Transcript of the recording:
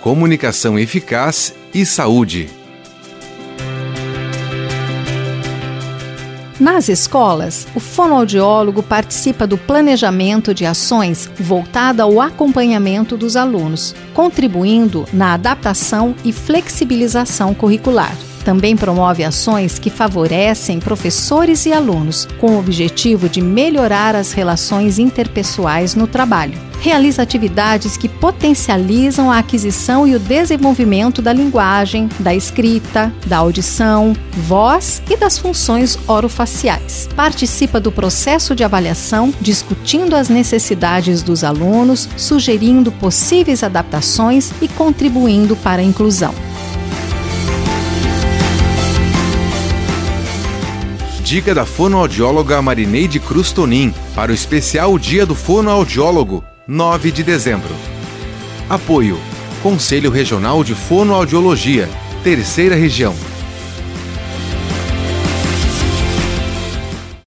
comunicação eficaz e saúde. Nas escolas, o fonoaudiólogo participa do planejamento de ações voltada ao acompanhamento dos alunos, contribuindo na adaptação e flexibilização curricular. Também promove ações que favorecem professores e alunos, com o objetivo de melhorar as relações interpessoais no trabalho. Realiza atividades que potencializam a aquisição e o desenvolvimento da linguagem, da escrita, da audição, voz e das funções orofaciais. Participa do processo de avaliação, discutindo as necessidades dos alunos, sugerindo possíveis adaptações e contribuindo para a inclusão. Dica da fonoaudióloga Marineide Cruz Tonin para o especial Dia do Fonoaudiólogo, 9 de dezembro. Apoio: Conselho Regional de Fonoaudiologia, Terceira Região.